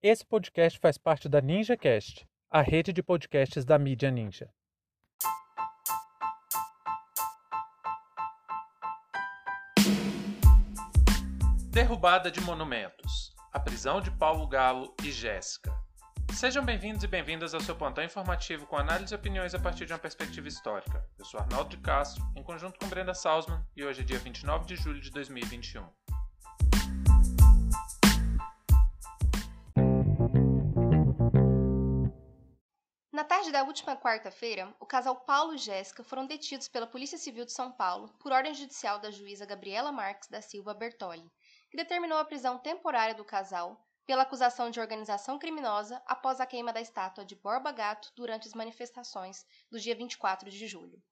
Esse podcast faz parte da NinjaCast, a rede de podcasts da mídia Ninja. Derrubada de monumentos. A prisão de Paulo Galo e Jéssica. Sejam bem-vindos e bem-vindas ao seu plantão informativo com análise e opiniões a partir de uma perspectiva histórica. Eu sou Arnaldo de Castro, em conjunto com Brenda Salzman, e hoje é dia 29 de julho de 2021. Na tarde da última quarta-feira, o casal Paulo e Jéssica foram detidos pela Polícia Civil de São Paulo por ordem judicial da juíza Gabriela Marques da Silva Bertoli, que determinou a prisão temporária do casal pela acusação de organização criminosa após a queima da estátua de Borba Gato durante as manifestações do dia 24 de julho.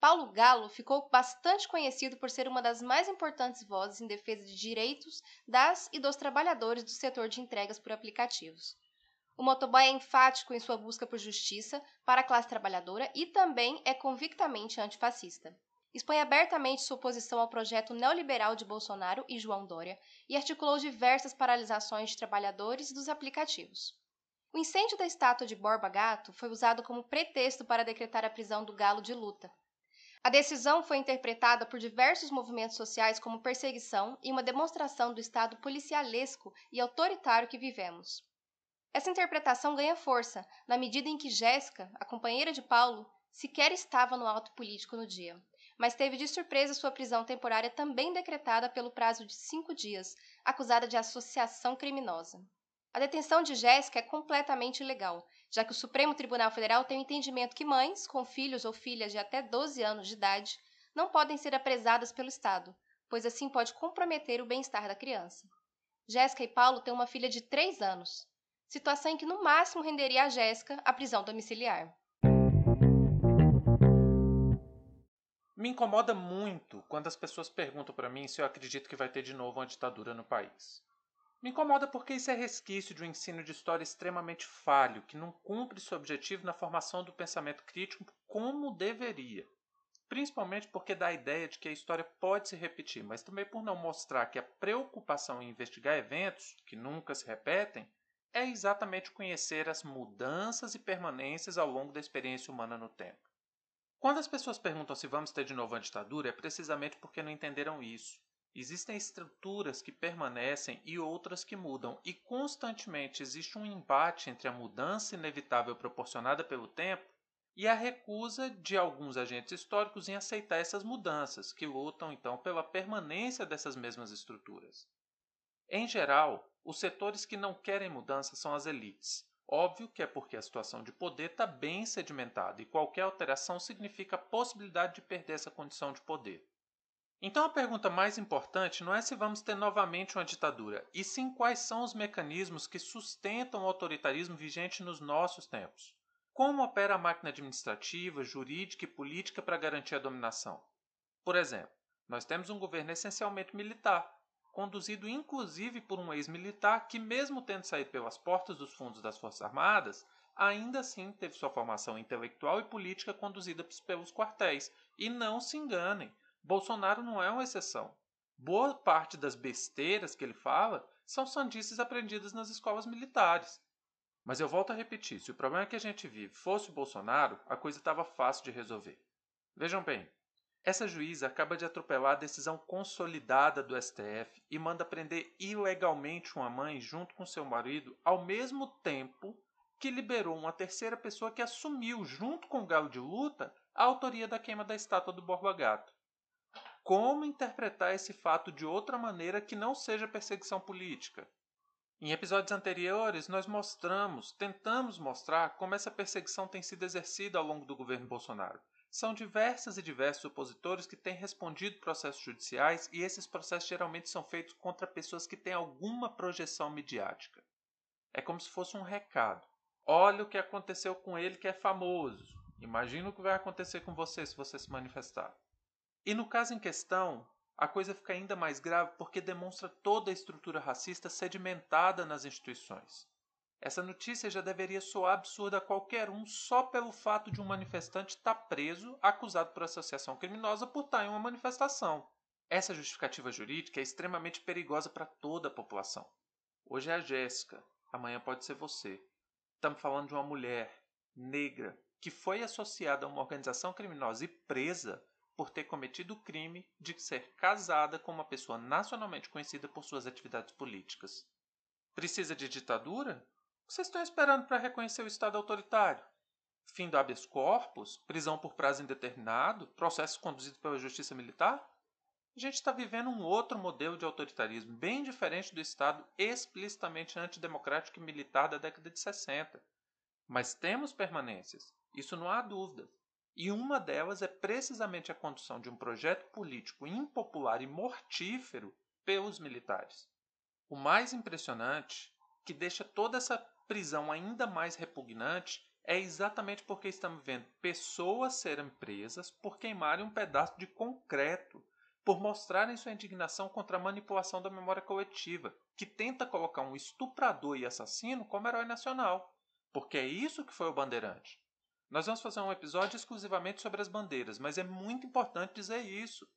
Paulo Galo ficou bastante conhecido por ser uma das mais importantes vozes em defesa de direitos das e dos trabalhadores do setor de entregas por aplicativos. O motoboy é enfático em sua busca por justiça para a classe trabalhadora e também é convictamente antifascista. Expõe abertamente sua oposição ao projeto neoliberal de Bolsonaro e João Dória e articulou diversas paralisações de trabalhadores dos aplicativos. O incêndio da estátua de Borba Gato foi usado como pretexto para decretar a prisão do galo de luta. A decisão foi interpretada por diversos movimentos sociais como perseguição e uma demonstração do estado policialesco e autoritário que vivemos. Essa interpretação ganha força na medida em que Jéssica, a companheira de Paulo, sequer estava no alto político no dia, mas teve de surpresa sua prisão temporária também decretada pelo prazo de cinco dias, acusada de associação criminosa. A detenção de Jéssica é completamente ilegal, já que o Supremo Tribunal Federal tem o entendimento que mães com filhos ou filhas de até 12 anos de idade não podem ser apresadas pelo Estado, pois assim pode comprometer o bem-estar da criança. Jéssica e Paulo têm uma filha de 3 anos, situação em que no máximo renderia a Jéssica a prisão domiciliar. Me incomoda muito quando as pessoas perguntam para mim se eu acredito que vai ter de novo uma ditadura no país. Me incomoda porque isso é resquício de um ensino de história extremamente falho, que não cumpre seu objetivo na formação do pensamento crítico como deveria. Principalmente porque dá a ideia de que a história pode se repetir, mas também por não mostrar que a preocupação em investigar eventos que nunca se repetem é exatamente conhecer as mudanças e permanências ao longo da experiência humana no tempo. Quando as pessoas perguntam se vamos ter de novo a ditadura, é precisamente porque não entenderam isso. Existem estruturas que permanecem e outras que mudam, e constantemente existe um embate entre a mudança inevitável proporcionada pelo tempo e a recusa de alguns agentes históricos em aceitar essas mudanças, que lutam então pela permanência dessas mesmas estruturas. Em geral, os setores que não querem mudança são as elites. Óbvio que é porque a situação de poder está bem sedimentada e qualquer alteração significa a possibilidade de perder essa condição de poder. Então a pergunta mais importante não é se vamos ter novamente uma ditadura, e sim quais são os mecanismos que sustentam o autoritarismo vigente nos nossos tempos. Como opera a máquina administrativa, jurídica e política para garantir a dominação? Por exemplo, nós temos um governo essencialmente militar, conduzido inclusive por um ex-militar que, mesmo tendo saído pelas portas dos fundos das Forças Armadas, ainda assim teve sua formação intelectual e política conduzida pelos quartéis. E não se enganem, Bolsonaro não é uma exceção. Boa parte das besteiras que ele fala são sandices aprendidas nas escolas militares. Mas eu volto a repetir: se o problema que a gente vive fosse o Bolsonaro, a coisa estava fácil de resolver. Vejam bem, essa juíza acaba de atropelar a decisão consolidada do STF e manda prender ilegalmente uma mãe junto com seu marido ao mesmo tempo que liberou uma terceira pessoa que assumiu, junto com o galo de luta, a autoria da queima da estátua do Borba Gato. Como interpretar esse fato de outra maneira que não seja perseguição política? Em episódios anteriores, nós mostramos, tentamos mostrar como essa perseguição tem sido exercida ao longo do governo Bolsonaro. São diversas e diversos opositores que têm respondido processos judiciais e esses processos geralmente são feitos contra pessoas que têm alguma projeção midiática. É como se fosse um recado. Olha o que aconteceu com ele que é famoso. Imagina o que vai acontecer com você se você se manifestar. E no caso em questão, a coisa fica ainda mais grave porque demonstra toda a estrutura racista sedimentada nas instituições. Essa notícia já deveria soar absurda a qualquer um só pelo fato de um manifestante estar preso, acusado por associação criminosa por estar em uma manifestação. Essa justificativa jurídica é extremamente perigosa para toda a população. Hoje é a Jéssica, amanhã pode ser você. Estamos falando de uma mulher negra que foi associada a uma organização criminosa e presa por ter cometido o crime de ser casada com uma pessoa nacionalmente conhecida por suas atividades políticas. Precisa de ditadura? Vocês estão esperando para reconhecer o Estado autoritário? Fim do habeas corpus? Prisão por prazo indeterminado? Processo conduzido pela justiça militar? A gente está vivendo um outro modelo de autoritarismo, bem diferente do Estado explicitamente antidemocrático e militar da década de 60. Mas temos permanências, isso não há dúvida. E uma delas é precisamente a condução de um projeto político impopular e mortífero pelos militares. O mais impressionante, que deixa toda essa prisão ainda mais repugnante, é exatamente porque estamos vendo pessoas serem presas por queimarem um pedaço de concreto, por mostrarem sua indignação contra a manipulação da memória coletiva, que tenta colocar um estuprador e assassino como herói nacional. Porque é isso que foi o Bandeirante. Nós vamos fazer um episódio exclusivamente sobre as bandeiras, mas é muito importante dizer isso.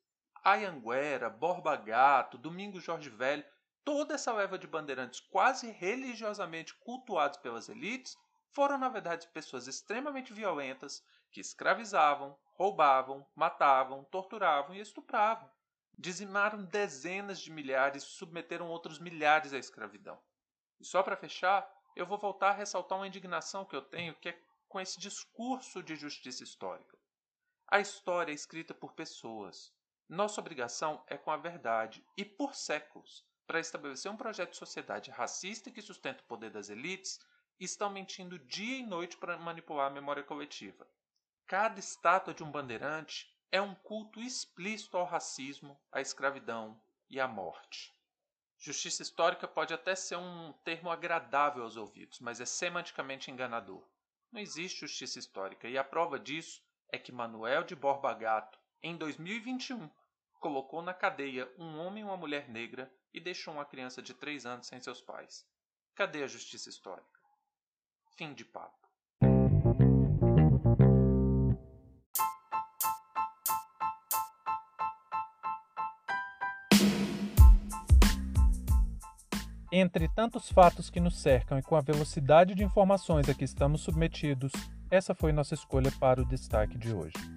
Ayanguera, Borba Gato, Domingo Jorge Velho, toda essa leva de bandeirantes quase religiosamente cultuados pelas elites foram, na verdade, pessoas extremamente violentas que escravizavam, roubavam, matavam, torturavam e estupravam. Dizimaram dezenas de milhares e submeteram outros milhares à escravidão. E só para fechar, eu vou voltar a ressaltar uma indignação que eu tenho, que é com esse discurso de justiça histórica. A história é escrita por pessoas. Nossa obrigação é com a verdade e por séculos, para estabelecer um projeto de sociedade racista que sustenta o poder das elites, estão mentindo dia e noite para manipular a memória coletiva. Cada estátua de um bandeirante é um culto explícito ao racismo, à escravidão e à morte. Justiça histórica pode até ser um termo agradável aos ouvidos, mas é semanticamente enganador. Não existe justiça histórica, e a prova disso é que Manuel de Borba Gato, em 2021, colocou na cadeia um homem e uma mulher negra e deixou uma criança de 3 anos sem seus pais. Cadê a justiça histórica? Fim de papo. Entre tantos fatos que nos cercam e com a velocidade de informações a que estamos submetidos, essa foi nossa escolha para o destaque de hoje.